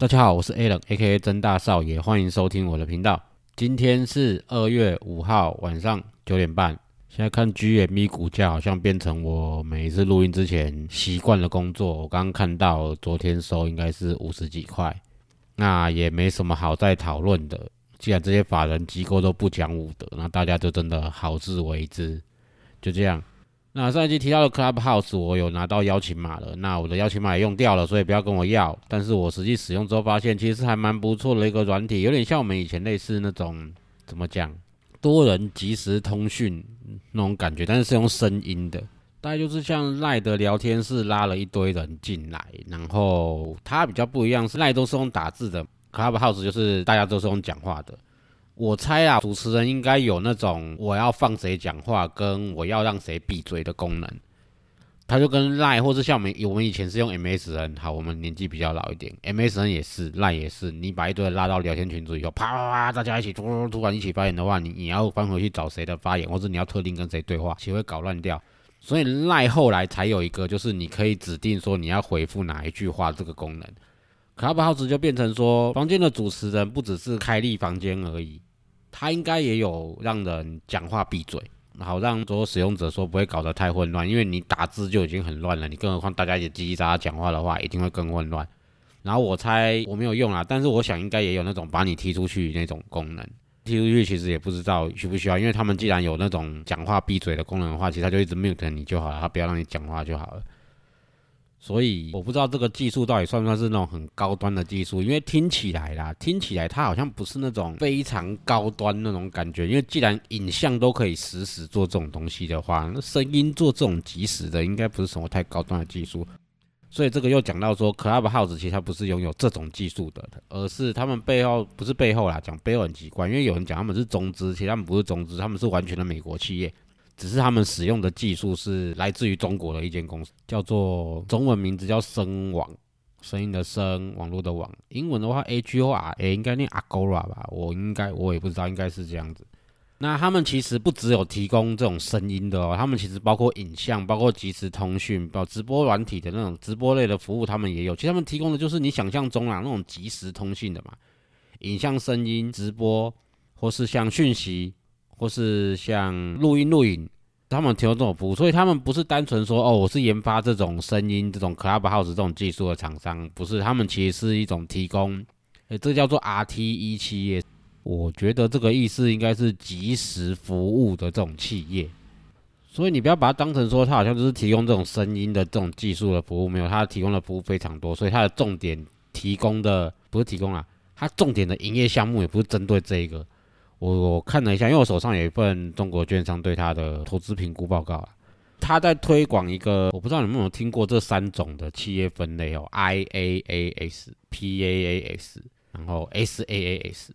大家好，我是 Alan，A.K.A. 曾大少爷，欢迎收听我的频道。今天是二月五号晚上九点半，现在看 GME 股价好像变成我每一次录音之前习惯的工作。我刚刚看到昨天收应该是五十几块，那也没什么好再讨论的。既然这些法人机构都不讲武德，那大家就真的好自为之，就这样。那上一集提到的 Clubhouse，我有拿到邀请码了。那我的邀请码也用掉了，所以不要跟我要。但是我实际使用之后发现，其实还蛮不错的一个软体，有点像我们以前类似那种怎么讲，多人即时通讯那种感觉，但是是用声音的。大概就是像赖的聊天室拉了一堆人进来，然后它比较不一样，是赖都是用打字的，Clubhouse 就是大家都是用讲话的。我猜啊，主持人应该有那种我要放谁讲话，跟我要让谁闭嘴的功能。他就跟赖，或是像我们我们以前是用 MSN，好，我们年纪比较老一点，MSN 也是，赖也是。你把一堆人拉到聊天群组以后，啪啪啪，大家一起突突然一起发言的话，你你要翻回去找谁的发言，或者你要特定跟谁对话，其实会搞乱掉。所以赖后来才有一个，就是你可以指定说你要回复哪一句话这个功能。Clubhouse 就变成说，房间的主持人不只是开立房间而已。他应该也有让人讲话闭嘴，好让所有使用者说不会搞得太混乱，因为你打字就已经很乱了，你更何况大家也叽叽喳喳讲话的话，一定会更混乱。然后我猜我没有用啊，但是我想应该也有那种把你踢出去那种功能。踢出去其实也不知道需不需要，因为他们既然有那种讲话闭嘴的功能的话，其实他就一直 mute 你就好了，他不要让你讲话就好了。所以我不知道这个技术到底算不算是那种很高端的技术，因为听起来啦，听起来它好像不是那种非常高端那种感觉。因为既然影像都可以实时做这种东西的话，那声音做这种即时的，应该不是什么太高端的技术。所以这个又讲到说，Clubhouse 其实它不是拥有这种技术的，而是他们背后不是背后啦，讲背后很奇怪，因为有人讲他们是中资，其实他们不是中资，他们是完全的美国企业。只是他们使用的技术是来自于中国的一间公司，叫做中文名字叫声网，声音的声，网络的网。英文的话，A G O R A 应该念 Agora 吧？我应该我也不知道，应该是这样子。那他们其实不只有提供这种声音的哦，他们其实包括影像，包括即时通讯，包括直播软体的那种直播类的服务，他们也有。其实他们提供的就是你想象中啊那种即时通讯的嘛，影像、声音、直播，或是像讯息。或是像录音录影，他们提供这种服务，所以他们不是单纯说哦，我是研发这种声音、这种 Clubhouse 这种技术的厂商，不是，他们其实是一种提供，诶，这叫做 RTE 企业。我觉得这个意思应该是即时服务的这种企业，所以你不要把它当成说它好像就是提供这种声音的这种技术的服务，没有，它提供的服务非常多，所以它的重点提供的不是提供啊，它重点的营业项目也不是针对这一个。我我看了一下，因为我手上有一份中国券商对他的投资评估报告啊，他在推广一个，我不知道你们有没有听过这三种的企业分类哦，I A A S、P A A S，然后 S A A S，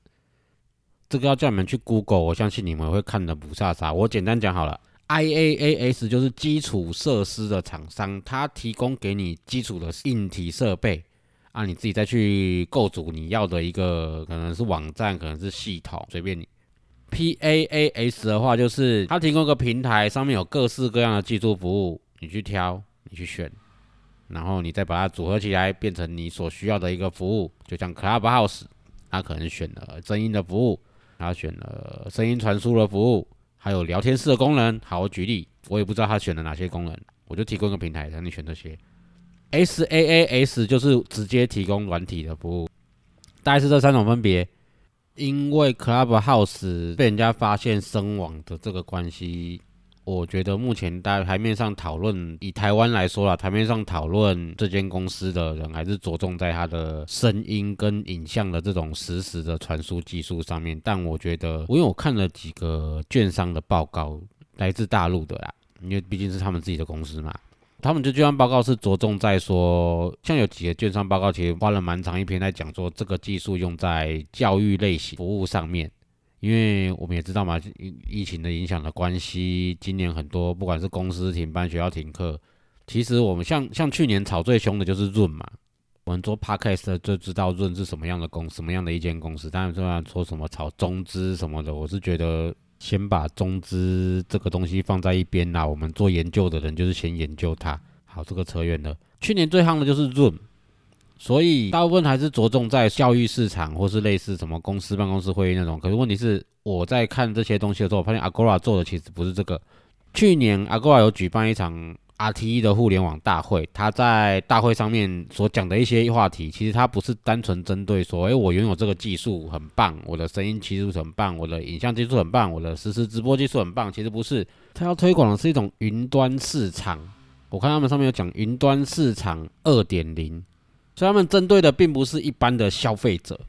这个要叫你们去 Google，我相信你们会看的不差啥。我简单讲好了，I A A S 就是基础设施的厂商，他提供给你基础的硬体设备。啊，你自己再去构筑你要的一个，可能是网站，可能是系统，随便你。P A A S 的话，就是它提供个平台，上面有各式各样的技术服务，你去挑，你去选，然后你再把它组合起来，变成你所需要的一个服务。就像 Clubhouse，它可能选了声音的服务，它选了声音传输的服务，还有聊天室的功能。好，我举例，我也不知道他选了哪些功能，我就提供个平台让你选这些。S A A S 就是直接提供软体的服务，大概是这三种分别。因为 Clubhouse 被人家发现声网的这个关系，我觉得目前在台面上讨论，以台湾来说啦，台面上讨论这间公司的人，还是着重在它的声音跟影像的这种实时的传输技术上面。但我觉得，因为我看了几个券商的报告，来自大陆的啦，因为毕竟是他们自己的公司嘛。他们的券商报告是着重在说，像有几个券商报告，其实花了蛮长一篇在讲说，这个技术用在教育类型服务上面。因为我们也知道嘛，疫疫情的影响的关系，今年很多不管是公司停班、学校停课，其实我们像像去年炒最凶的就是润嘛。我们做 podcast 就知道润是什么样的公，什么样的一间公司。当然，虽然说什么炒中资什么的，我是觉得先把中资这个东西放在一边啦。我们做研究的人就是先研究它。好，这个扯远了。去年最夯的就是 Zoom，。所以大部分还是着重在教育市场，或是类似什么公司办公室会议那种。可是问题是，我在看这些东西的时候，我发现 Agora 做的其实不是这个。去年 Agora 有举办一场 RTE 的互联网大会，他在大会上面所讲的一些话题，其实他不是单纯针对说，哎，我拥有这个技术很棒，我的声音技术很棒，我的影像技术很棒，我的实时直播技术很棒。其实不是，他要推广的是一种云端市场。我看他们上面有讲云端市场二点零。所以他们针对的并不是一般的消费者，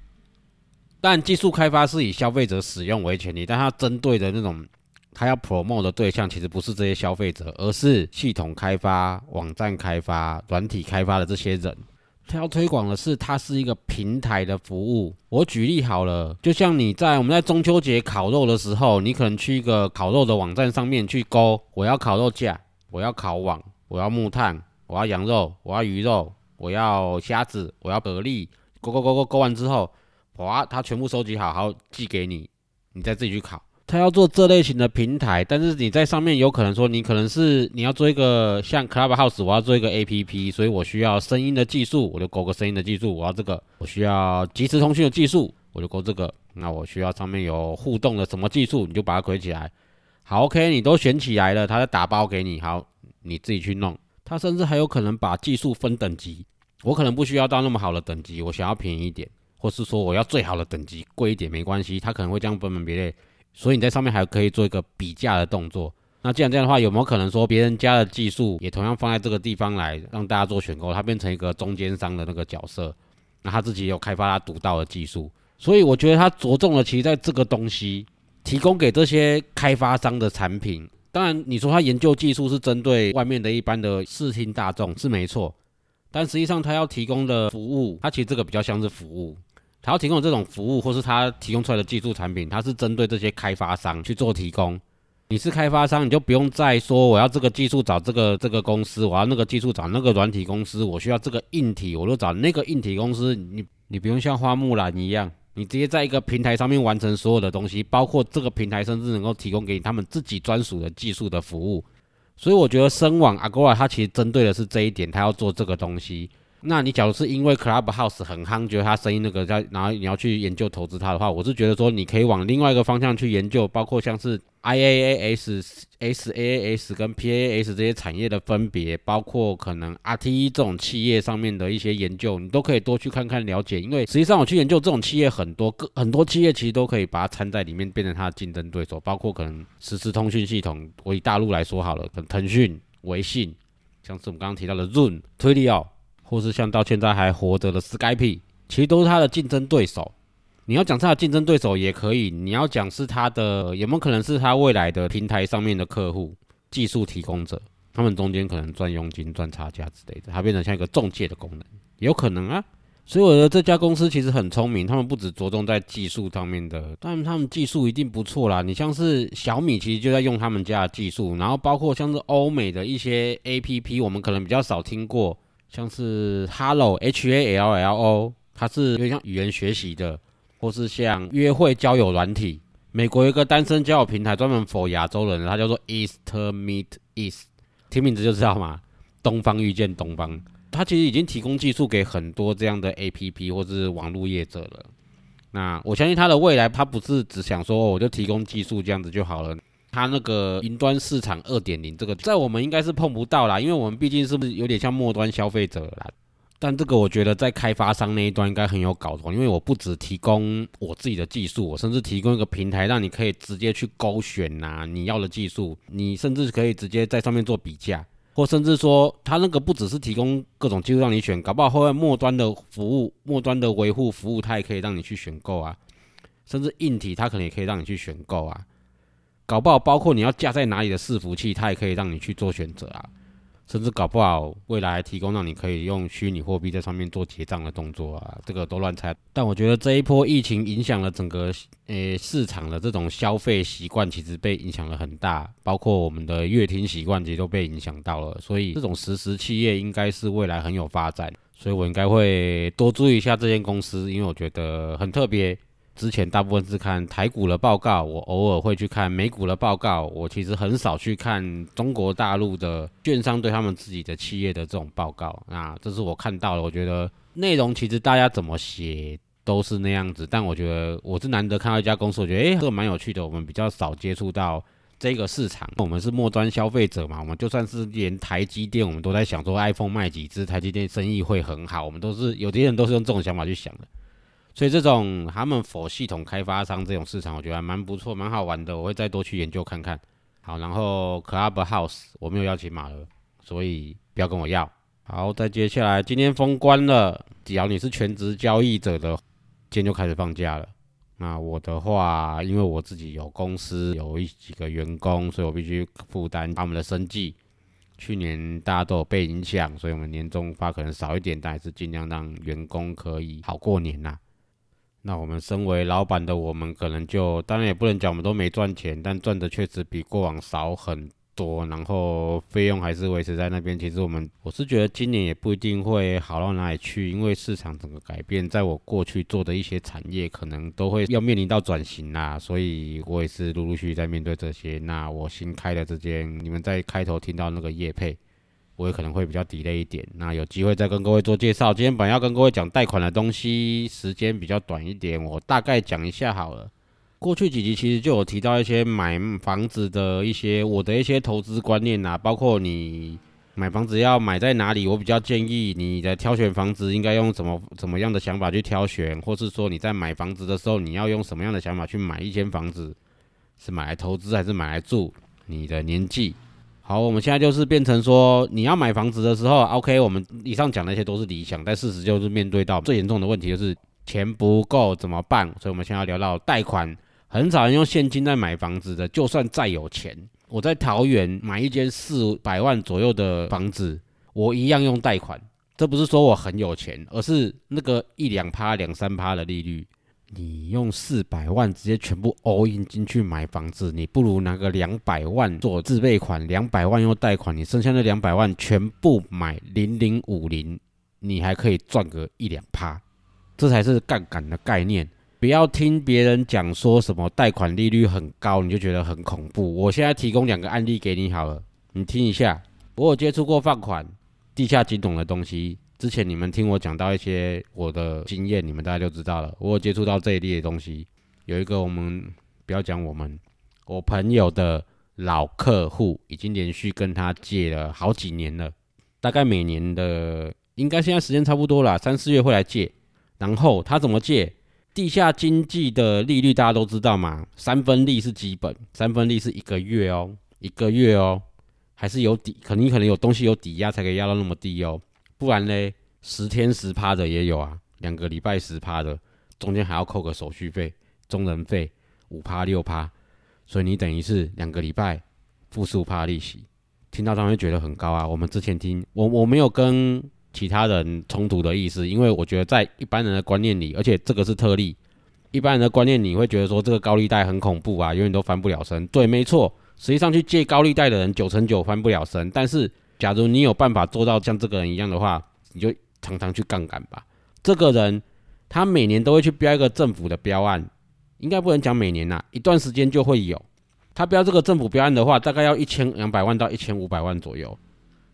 但技术开发是以消费者使用为前提，但他针对的那种他要 promote 的对象其实不是这些消费者，而是系统开发、网站开发、软体开发的这些人。他要推广的是它是一个平台的服务。我举例好了，就像你在我们在中秋节烤肉的时候，你可能去一个烤肉的网站上面去勾，我要烤肉架，我要烤网，我要木炭，我要羊肉，我要鱼肉。我要虾子，我要蛤蜊，勾勾勾勾勾完之后，哇，他全部收集好，好寄给你，你再自己去烤。他要做这类型的平台，但是你在上面有可能说，你可能是你要做一个像 Clubhouse，我要做一个 APP，所以我需要声音的技术，我就勾个声音的技术，我要这个。我需要即时通讯的技术，我就勾这个。那我需要上面有互动的什么技术，你就把它捆起来。好，OK，你都选起来了，他再打包给你，好，你自己去弄。他甚至还有可能把技术分等级。我可能不需要到那么好的等级，我想要便宜一点，或是说我要最好的等级，贵一点没关系。他可能会这样分门别类，所以你在上面还可以做一个比价的动作。那既然这样的话，有没有可能说别人家的技术也同样放在这个地方来让大家做选购，它变成一个中间商的那个角色？那他自己有开发他独到的技术，所以我觉得他着重了其实在这个东西提供给这些开发商的产品。当然，你说他研究技术是针对外面的一般的视听大众是没错。但实际上，他要提供的服务，他其实这个比较像是服务。他要提供这种服务，或是他提供出来的技术产品，它是针对这些开发商去做提供。你是开发商，你就不用再说我要这个技术找这个这个公司，我要那个技术找那个软体公司，我需要这个硬体，我就找那个硬体公司。你你不用像花木兰一样，你直接在一个平台上面完成所有的东西，包括这个平台甚至能够提供给你他们自己专属的技术的服务。所以我觉得声网 Agora 它其实针对的是这一点，它要做这个东西。那你假如是因为 Clubhouse 很夯，觉得它声音那个在，然后你要去研究投资它的话，我是觉得说你可以往另外一个方向去研究，包括像是 IaaS、SaaS 跟 PaaS 这些产业的分别，包括可能 RTE 这种企业上面的一些研究，你都可以多去看看了解。因为实际上我去研究这种企业很多，个很多企业其实都可以把它掺在里面，变成它的竞争对手，包括可能实时通讯系统。我以大陆来说好了，可能腾讯、微信，像是我们刚刚提到的 Zoom、Twilio。或是像到现在还活着的 Skype，其实都是他的竞争对手。你要讲他的竞争对手也可以，你要讲是他的有没有可能是他未来的平台上面的客户、技术提供者，他们中间可能赚佣金、赚差价之类的，它变成像一个中介的功能，有可能啊。所以我觉得这家公司其实很聪明，他们不止着重在技术上面的，但他们技术一定不错啦。你像是小米，其实就在用他们家的技术，然后包括像是欧美的一些 APP，我们可能比较少听过。像是 Hello H A L L O，它是有点像语言学习的，或是像约会交友软体。美国有一个单身交友平台专门 for 亚洲人，它叫做 East Meet East，听名字就知道嘛，东方遇见东方。它其实已经提供技术给很多这样的 A P P 或是网络业者了。那我相信它的未来，它不是只想说我就提供技术这样子就好了。它那个云端市场二点零，这个在我们应该是碰不到啦，因为我们毕竟是不是有点像末端消费者啦。但这个我觉得在开发商那一端应该很有搞头，因为我不只提供我自己的技术，我甚至提供一个平台，让你可以直接去勾选呐你要的技术，你甚至可以直接在上面做比价，或甚至说他那个不只是提供各种技术让你选，搞不好后面末端的服务、末端的维护服务，它也可以让你去选购啊，甚至硬体它可能也可以让你去选购啊，搞不好包括你要架在哪里的伺服器，它也可以让你去做选择啊。甚至搞不好未来提供让你可以用虚拟货币在上面做结账的动作啊，这个都乱猜。但我觉得这一波疫情影响了整个诶市场的这种消费习惯，其实被影响了很大，包括我们的乐听习惯其实都被影响到了。所以这种实时企业应该是未来很有发展，所以我应该会多注意一下这间公司，因为我觉得很特别。之前大部分是看台股的报告，我偶尔会去看美股的报告。我其实很少去看中国大陆的券商对他们自己的企业的这种报告。那这是我看到了，我觉得内容其实大家怎么写都是那样子。但我觉得我是难得看到一家公司，我觉得诶，这个蛮有趣的。我们比较少接触到这个市场，我们是末端消费者嘛。我们就算是连台积电，我们都在想说 iPhone 卖几只，台积电生意会很好。我们都是有些人都是用这种想法去想的。所以这种他们否系统开发商这种市场，我觉得还蛮不错，蛮好玩的。我会再多去研究看看。好，然后 Clubhouse 我没有邀请码了，所以不要跟我要。好，再接下来今天封关了，只要你是全职交易者的，今天就开始放假了。那我的话，因为我自己有公司，有一几个员工，所以我必须负担他们的生计。去年大家都有被影响，所以我们年终发可能少一点，但还是尽量让员工可以好过年呐。那我们身为老板的我们，可能就当然也不能讲我们都没赚钱，但赚的确实比过往少很多，然后费用还是维持在那边。其实我们我是觉得今年也不一定会好到哪里去，因为市场整个改变，在我过去做的一些产业，可能都会要面临到转型啦，所以我也是陆陆续续在面对这些。那我新开的这间，你们在开头听到那个业配。我也可能会比较 delay 一点，那有机会再跟各位做介绍。今天本来要跟各位讲贷款的东西，时间比较短一点，我大概讲一下好了。过去几集其实就有提到一些买房子的一些我的一些投资观念呐，包括你买房子要买在哪里，我比较建议你的挑选房子应该用怎么怎么样的想法去挑选，或是说你在买房子的时候你要用什么样的想法去买一间房子，是买来投资还是买来住？你的年纪。好，我们现在就是变成说，你要买房子的时候，OK，我们以上讲那些都是理想，但事实就是面对到最严重的问题，就是钱不够怎么办？所以，我们现在要聊到贷款，很少人用现金在买房子的，就算再有钱，我在桃园买一间四百万左右的房子，我一样用贷款。这不是说我很有钱，而是那个一两趴、两三趴的利率。你用四百万直接全部 all in 进去买房子，你不如拿个两百万做自备款，两百万用贷款，你剩下那两百万全部买零零五零，你还可以赚个一两趴，这才是杠杆的概念。不要听别人讲说什么贷款利率很高，你就觉得很恐怖。我现在提供两个案例给你好了，你听一下。我有接触过放款、地下金融的东西。之前你们听我讲到一些我的经验，你们大家就知道了。我有接触到这一类的东西，有一个我们不要讲我们，我朋友的老客户已经连续跟他借了好几年了，大概每年的应该现在时间差不多了，三四月会来借。然后他怎么借？地下经济的利率大家都知道嘛，三分利是基本，三分利是一个月哦，一个月哦，还是有抵，肯定可能有东西有抵押才可以压到那么低哦。不然嘞，十天十趴的也有啊，两个礼拜十趴的，中间还要扣个手续费、中人费五趴六趴，所以你等于是两个礼拜付十五趴利息。听到他们觉得很高啊。我们之前听我我没有跟其他人冲突的意思，因为我觉得在一般人的观念里，而且这个是特例，一般人的观念你会觉得说这个高利贷很恐怖啊，永远都翻不了身。对，没错，实际上去借高利贷的人九成九翻不了身，但是。假如你有办法做到像这个人一样的话，你就常常去杠杆吧。这个人他每年都会去标一个政府的标案，应该不能讲每年呐，一段时间就会有。他标这个政府标案的话，大概要一千两百万到一千五百万左右，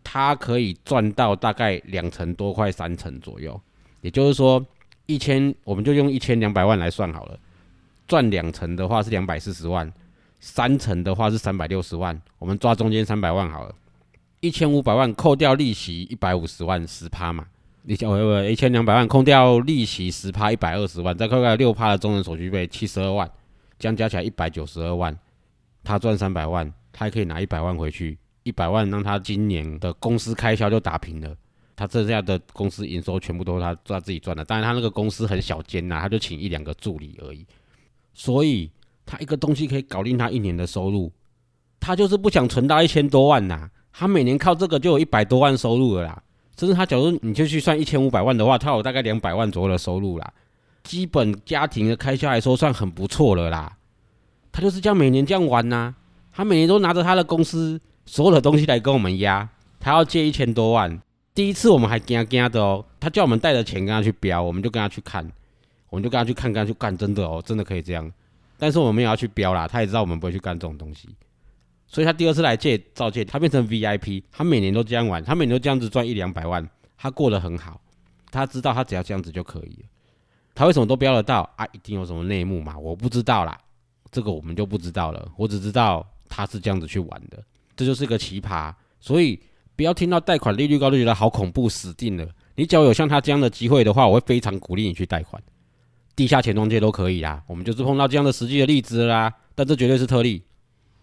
他可以赚到大概两成多，快三成左右。也就是说，一千我们就用一千两百万来算好了，赚两成的话是两百四十万，三成的话是三百六十万，我们抓中间三百万好了。一千五百万扣掉利息一百五十万十趴嘛，一千我一千两百万，扣掉利息十趴一百二十万，再扣掉六趴的中人手续费七十二万，这样加起来一百九十二万，他赚三百万，他还可以拿一百万回去，一百万让他今年的公司开销就打平了。他剩下的公司营收全部都是他他自己赚的，当然他那个公司很小间呐，他就请一两个助理而已，所以他一个东西可以搞定他一年的收入，他就是不想存到一千多万呐，他每年靠这个就有一百多万收入了啦，甚至他假如你就去算一千五百万的话，他有大概两百万左右的收入啦，基本家庭的开销来说算很不错了啦，他就是这样每年这样玩呐，他每年都拿着他的公司所有的东西来跟我们压，他要借一千多万。第一次我们还惊惊的哦，他叫我们带着钱跟他去标，我们就跟他去看，我们就跟他去看，跟他去干，真的哦，真的可以这样。但是我们也要去标啦，他也知道我们不会去干这种东西，所以他第二次来借照借，他变成 VIP，他每年都这样玩，他每年都这样子赚一两百万，他过得很好，他知道他只要这样子就可以了。他为什么都标得到啊？一定有什么内幕嘛？我不知道啦，这个我们就不知道了。我只知道他是这样子去玩的，这就是个奇葩，所以。不要听到贷款利率高就觉得好恐怖，死定了。你只要有像他这样的机会的话，我会非常鼓励你去贷款，地下钱庄界都可以啦。我们就是碰到这样的实际的例子啦，但这绝对是特例，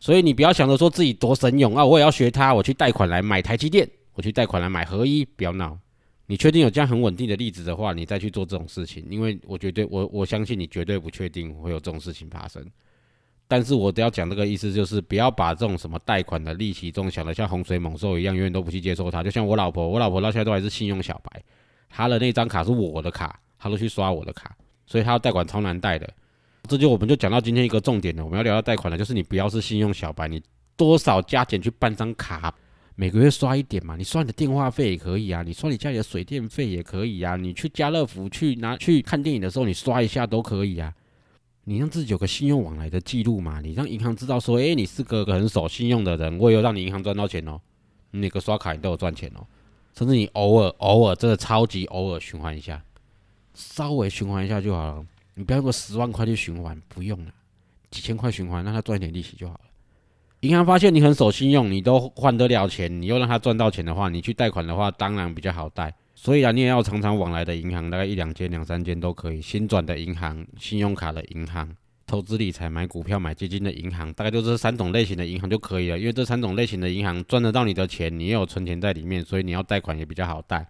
所以你不要想着说自己多神勇啊，我也要学他，我去贷款来买台积电，我去贷款来买合一，不要闹。你确定有这样很稳定的例子的话，你再去做这种事情，因为我绝对我我相信你绝对不确定会有这种事情发生。但是我都要讲这个意思，就是不要把这种什么贷款的利息，这种想的像洪水猛兽一样，永远都不去接受它。就像我老婆，我老婆到现在都还是信用小白，她的那张卡是我的卡，她都去刷我的卡，所以她要贷款超难贷的。这就我们就讲到今天一个重点了，我们要聊到贷款了，就是你不要是信用小白，你多少加减去办张卡，每个月刷一点嘛，你刷你的电话费也可以啊，你刷你家里的水电费也可以啊，你去家乐福去拿去看电影的时候，你刷一下都可以啊。你让自己有个信用往来的记录嘛？你让银行知道说，哎，你是个很守信用的人，我也有让你银行赚到钱哦。你每个刷卡你都有赚钱哦，甚至你偶尔偶尔真的超级偶尔循环一下，稍微循环一下就好了。你不要用十万块去循环，不用了，几千块循环，让他赚一点利息就好了。银行发现你很守信用，你都换得了钱，你又让他赚到钱的话，你去贷款的话，当然比较好贷。所以啊，你也要常常往来的银行，大概一两间、两三间都可以。新转的银行、信用卡的银行、投资理财、买股票、买基金的银行，大概就这三种类型的银行就可以了。因为这三种类型的银行赚得到你的钱，你也有存钱在里面，所以你要贷款也比较好贷。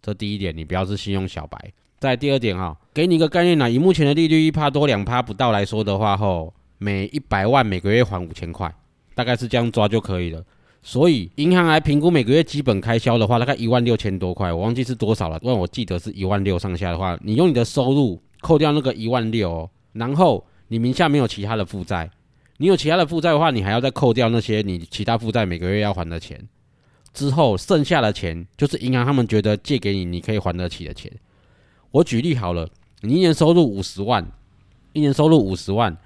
这第一点，你不要是信用小白。再第二点哈，给你一个概念呢，以目前的利率一趴多、两趴不到来说的话，吼，每一百万每个月还五千块，大概是这样抓就可以了。所以银行来评估每个月基本开销的话，大概一万六千多块，我忘记是多少了。但我记得是一万六上下的话，你用你的收入扣掉那个一万六，然后你名下没有其他的负债，你有其他的负债的话，你还要再扣掉那些你其他负债每个月要还的钱，之后剩下的钱就是银行他们觉得借给你你可以还得起的钱。我举例好了，你一年收入五十万，一年收入五十万，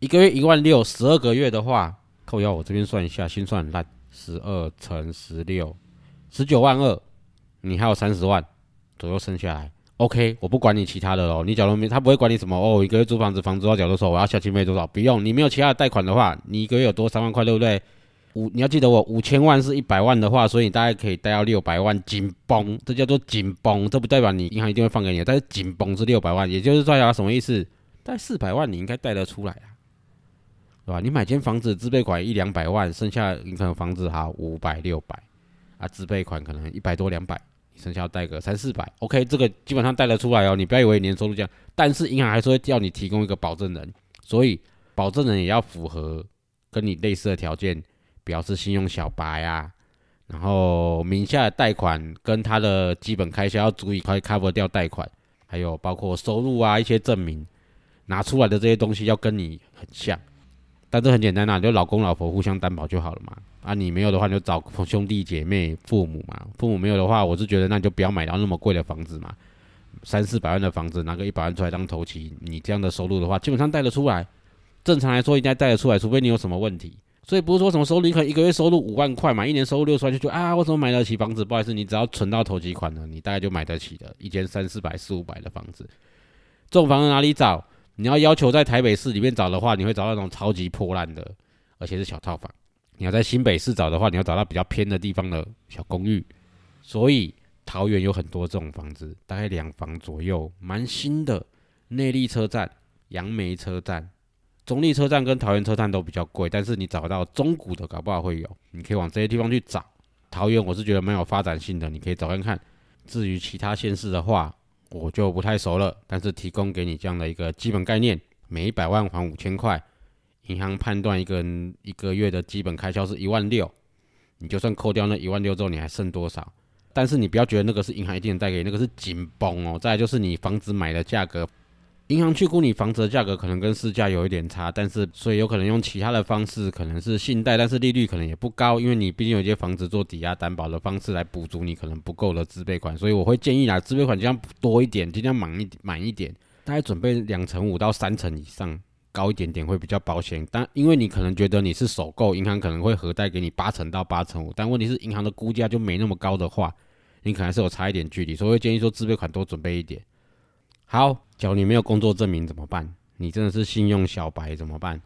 一个月一万六，十二个月的话，扣掉我这边算一下，心算很烂。十二乘十六，十九万二，你还有三十万左右剩下来。OK，我不管你其他的喽。你假如没，他不会管你什么哦。一个月租房子，房租要缴多少？我要下期费多少？不用，你没有其他的贷款的话，你一个月有多三万块，对不对？五，你要记得我五千万是一百万的话，所以你大概可以贷到六百万，紧绷，这叫做紧绷。这不代表你银行一定会放给你，但是紧绷是六百万，也就是代表什么意思？贷四百万你应该贷得出来啊。对吧？你买间房子自备款一两百万，剩下你可能房子哈五百六百啊，自备款可能一百多两百，剩下贷个三四百。OK，这个基本上贷得出来哦。你不要以为年收入这样，但是银行还是会要你提供一个保证人，所以保证人也要符合跟你类似的条件，表示信用小白啊，然后名下的贷款跟他的基本开销要足以可以 cover 掉贷款，还有包括收入啊一些证明拿出来的这些东西要跟你很像。但这很简单呐，就老公老婆互相担保就好了嘛。啊，你没有的话，你就找兄弟姐妹、父母嘛。父母没有的话，我是觉得那你就不要买到那么贵的房子嘛。三四百万的房子，拿个一百万出来当头期，你这样的收入的话，基本上贷得出来。正常来说，应该贷得出来，除非你有什么问题。所以不是说什么收入，你可能一个月收入五万块嘛，一年收入六十万，就觉得啊，我怎么买得起房子？不好意思，你只要存到头几款呢，你大概就买得起的一间三四百、四五百的房子。这种房子哪里找？你要要求在台北市里面找的话，你会找到那种超级破烂的，而且是小套房。你要在新北市找的话，你要找到比较偏的地方的小公寓。所以桃园有很多这种房子，大概两房左右，蛮新的。内力车站、杨梅车站、中立车站跟桃园车站都比较贵，但是你找到中古的，搞不好会有。你可以往这些地方去找。桃园我是觉得蛮有发展性的，你可以找看看。至于其他县市的话，我就不太熟了。但是提供给你这样的一个基本概念：每一百万还五千块，银行判断一个人一个月的基本开销是一万六，你就算扣掉那一万六之后，你还剩多少？但是你不要觉得那个是银行一定能带给你，那个是紧绷哦。再来就是你房子买的价格。银行去估你房子的价格，可能跟市价有一点差，但是所以有可能用其他的方式，可能是信贷，但是利率可能也不高，因为你毕竟有些房子做抵押担保的方式来补足你可能不够的自备款，所以我会建议啊，自备款尽量多一点，尽量满一满一点，大概准备两成五到三成以上，高一点点会比较保险。但因为你可能觉得你是首购，银行可能会核贷给你八成到八成五，但问题是银行的估价就没那么高的话，你可能是有差一点距离，所以会建议说自备款多准备一点。好，假如你没有工作证明怎么办？你真的是信用小白怎么办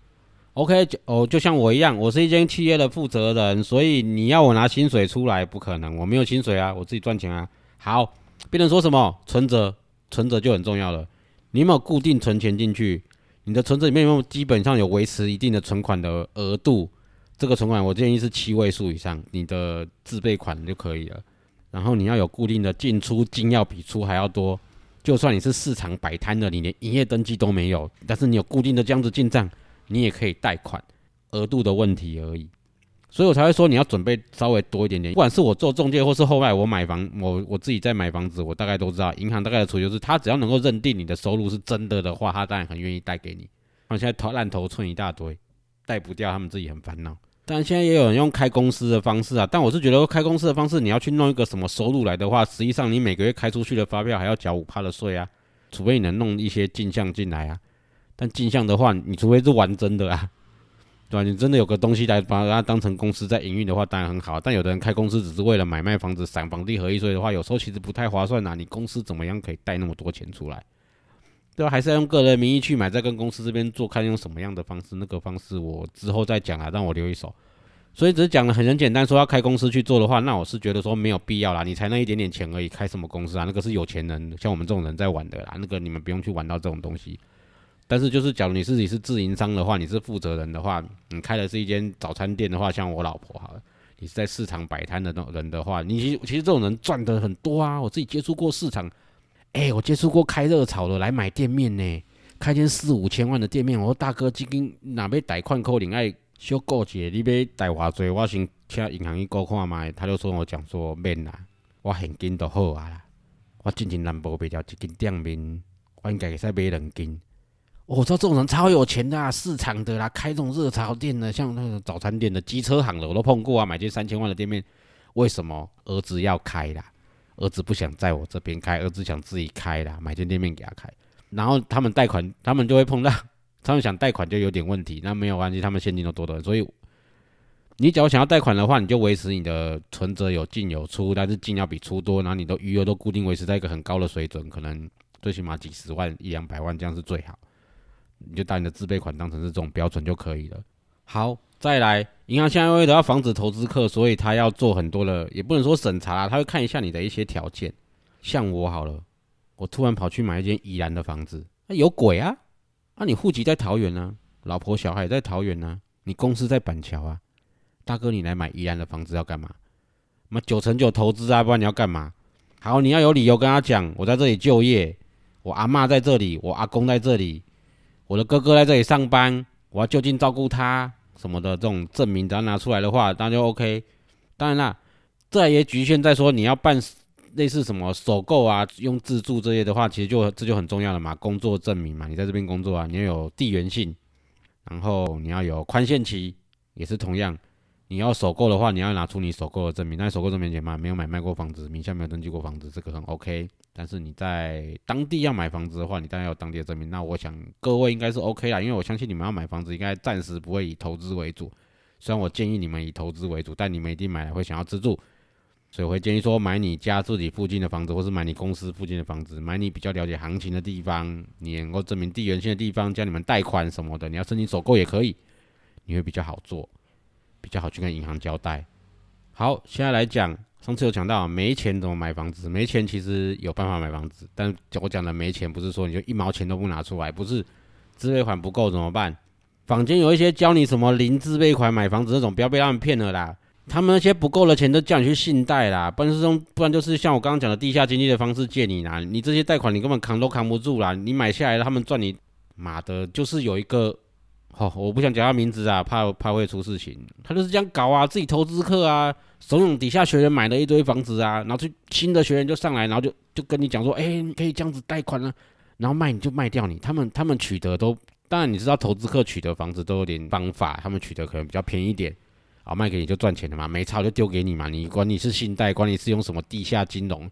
？OK，哦，就像我一样，我是一间企业的负责人，所以你要我拿薪水出来不可能，我没有薪水啊，我自己赚钱啊。好，别人说什么存折，存折就很重要了。你有没有固定存钱进去？你的存折里面有没有基本上有维持一定的存款的额度？这个存款我建议是七位数以上，你的自备款就可以了。然后你要有固定的进出金，要比出还要多。就算你是市场摆摊的，你连营业登记都没有，但是你有固定的这样子进账，你也可以贷款，额度的问题而已。所以我才会说你要准备稍微多一点点。不管是我做中介，或是后来我买房，我我自己在买房子，我大概都知道，银行大概的处理就是，他只要能够认定你的收入是真的的话，他当然很愿意贷给你。他现在投烂头寸一大堆，贷不掉，他们自己很烦恼。但现在也有人用开公司的方式啊，但我是觉得开公司的方式，你要去弄一个什么收入来的话，实际上你每个月开出去的发票还要缴五趴的税啊，除非你能弄一些进项进来啊。但进项的话，你除非是玩真的啊，对吧？你真的有个东西来把它当成公司在营运的话，当然很好。但有的人开公司只是为了买卖房子、散房地合一税的话，有时候其实不太划算呐。你公司怎么样可以贷那么多钱出来？对吧？还是要用个人名义去买，再跟公司这边做，看用什么样的方式。那个方式我之后再讲啊，让我留一手。所以只是讲的很很简单，说要开公司去做的话，那我是觉得说没有必要啦。你才那一点点钱而已，开什么公司啊？那个是有钱人，像我们这种人在玩的啦。那个你们不用去玩到这种东西。但是就是假如你自己是自营商的话，你是负责人的话，你开的是一间早餐店的话，像我老婆好了，你是在市场摆摊的那种人的话，你其实其实这种人赚的很多啊。我自己接触过市场，哎，我接触过开热炒的来买店面呢，开间四五千万的店面，我说大哥，基金哪边贷款扣零爱？小过节，你要贷偌济，我先请银行去估看卖。他就说我讲说免啦，我现金都好啊。我进前南部买条一间店面，我应该会使买两间。我知道这种人超有钱的，市场的啦，开这种热炒店的，像那个早餐店的、机车行的，我都碰过啊。买间三千万的店面，为什么儿子要开啦？儿子不想在我这边开，儿子想自己开啦，买间店面给他开。然后他们贷款，他们就会碰到。他们想贷款就有点问题，那没有关系，他们现金都多的，所以你只要想要贷款的话，你就维持你的存折有进有出，但是进要比出多，然后你的余额都固定维持在一个很高的水准，可能最起码几十万一两百万这样是最好，你就把你的自备款当成是这种标准就可以了。好，再来，银行现在为了要防止投资客，所以他要做很多的，也不能说审查，他会看一下你的一些条件。像我好了，我突然跑去买一间宜兰的房子，那有鬼啊！啊你户籍在桃园呢，老婆小孩在桃园呢，你公司在板桥啊，大哥你来买宜兰的房子要干嘛？妈九成九投资啊，不然你要干嘛？好，你要有理由跟他讲，我在这里就业，我阿妈在这里，我阿公在这里，我的哥哥在这里上班，我要就近照顾他什么的这种证明，只要拿出来的话，那就 OK。当然啦，这也局限在说你要办。类似什么首购啊，用自住这些的话，其实就这就很重要了嘛。工作证明嘛，你在这边工作啊，你要有地缘性，然后你要有宽限期，也是同样。你要首购的话，你要拿出你首购的证明。那首购证明前嘛，没有买卖过房子，名下没有登记过房子，这个很 OK。但是你在当地要买房子的话，你当然要当地的证明。那我想各位应该是 OK 啦，因为我相信你们要买房子，应该暂时不会以投资为主。虽然我建议你们以投资为主，但你们一定买来会想要自住。所以我会建议说，买你家自己附近的房子，或是买你公司附近的房子，买你比较了解行情的地方，你能够证明地缘性的地方，叫你们贷款什么的，你要申请首购也可以，你会比较好做，比较好去跟银行交代。好，现在来讲上次有讲到没钱怎么买房子，没钱其实有办法买房子，但我讲的没钱不是说你就一毛钱都不拿出来，不是自备款不够怎么办？坊间有一些教你什么零自备款买房子那种，不要被他们骗了啦。他们那些不够的钱都叫你去信贷啦，不然是用，不然就是像我刚刚讲的地下经济的方式借你啦。你这些贷款你根本扛都扛不住啦，你买下来他们赚你，妈的，就是有一个，好，我不想讲他名字啊，怕怕会出事情。他就是这样搞啊，自己投资客啊，怂恿底下学员买了一堆房子啊，然后就新的学员就上来，然后就就跟你讲说，哎，可以这样子贷款啊，然后卖你就卖掉你。他们他们取得都，当然你知道投资客取得房子都有点方法，他们取得可能比较便宜点。啊，卖给你就赚钱了嘛，没差就丢给你嘛。你管你是信贷，管你是用什么地下金融、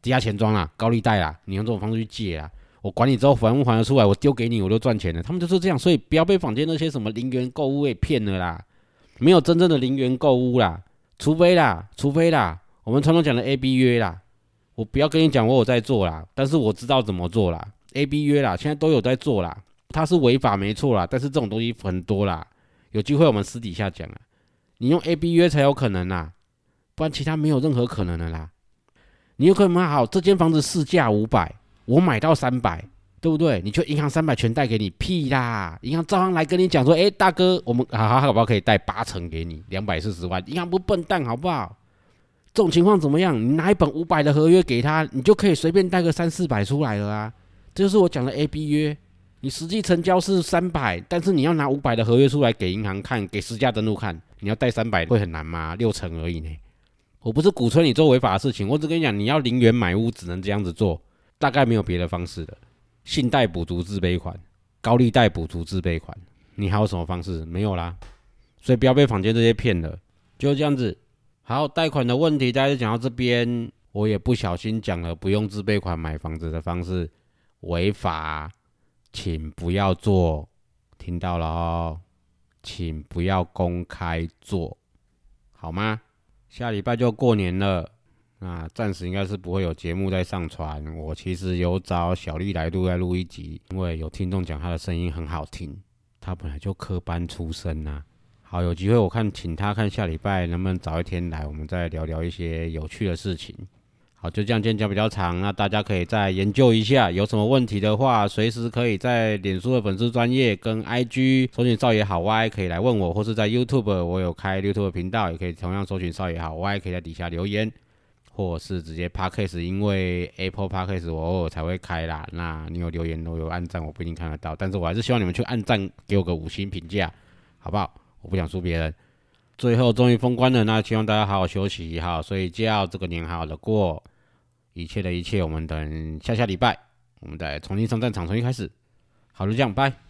地下钱庄啊、高利贷啊，你用这种方式去借啊，我管你之后还不还得出来，我丢给你我就赚钱了。他们就是这样，所以不要被坊间那些什么零元购物给骗了啦，没有真正的零元购物啦，除非啦，除非啦，我们传统讲的 A B 约啦，我不要跟你讲我有在做啦，但是我知道怎么做啦，A B 约啦，现在都有在做啦，它是违法没错啦，但是这种东西很多啦，有机会我们私底下讲啊。你用 A B 约才有可能啦，不然其他没有任何可能的啦。你有可能好这间房子市价五百，我买到三百，对不对？你就银行三百全贷给你，屁啦！银行照样来跟你讲说，哎，大哥，我们好好好不好可以贷八成给你，两百四十万，银行不笨蛋好不好？这种情况怎么样？你拿一本五百的合约给他，你就可以随便贷个三四百出来了啊！这就是我讲的 A B 约。你实际成交是三百，但是你要拿五百的合约出来给银行看，给实价登录看。你要贷三百会很难吗？六成而已呢。我不是鼓吹你做违法的事情，我只跟你讲，你要零元买屋只能这样子做，大概没有别的方式的。信贷补足自备款，高利贷补足自备款，你还有什么方式？没有啦。所以不要被坊间这些骗了，就这样子。好，贷款的问题大家就讲到这边，我也不小心讲了不用自备款买房子的方式，违法，请不要做，听到了哦。请不要公开做，好吗？下礼拜就过年了，那暂时应该是不会有节目在上传。我其实有找小丽来录，来录一集，因为有听众讲他的声音很好听，他本来就科班出身呐。好，有机会我看请他看下礼拜能不能早一天来，我们再聊聊一些有趣的事情。好，就这样，今天讲比较长，那大家可以再研究一下，有什么问题的话，随时可以在脸书的粉丝专业跟 IG 搜寻少爷好 Y 可以来问我，或是在 YouTube 我有开 YouTube 频道，也可以同样搜寻少爷好 Y 可以在底下留言，或是直接 Podcast，因为 Apple Podcast 我偶尔才会开啦，那你有留言我有按赞，我不一定看得到，但是我还是希望你们去按赞，给我个五星评价，好不好？我不想输别人。最后终于封关了，那希望大家好好休息，好好睡觉，这个年好好的过。一切的一切，我们等下下礼拜，我们再重新上战场，重新开始。好，就这样，拜。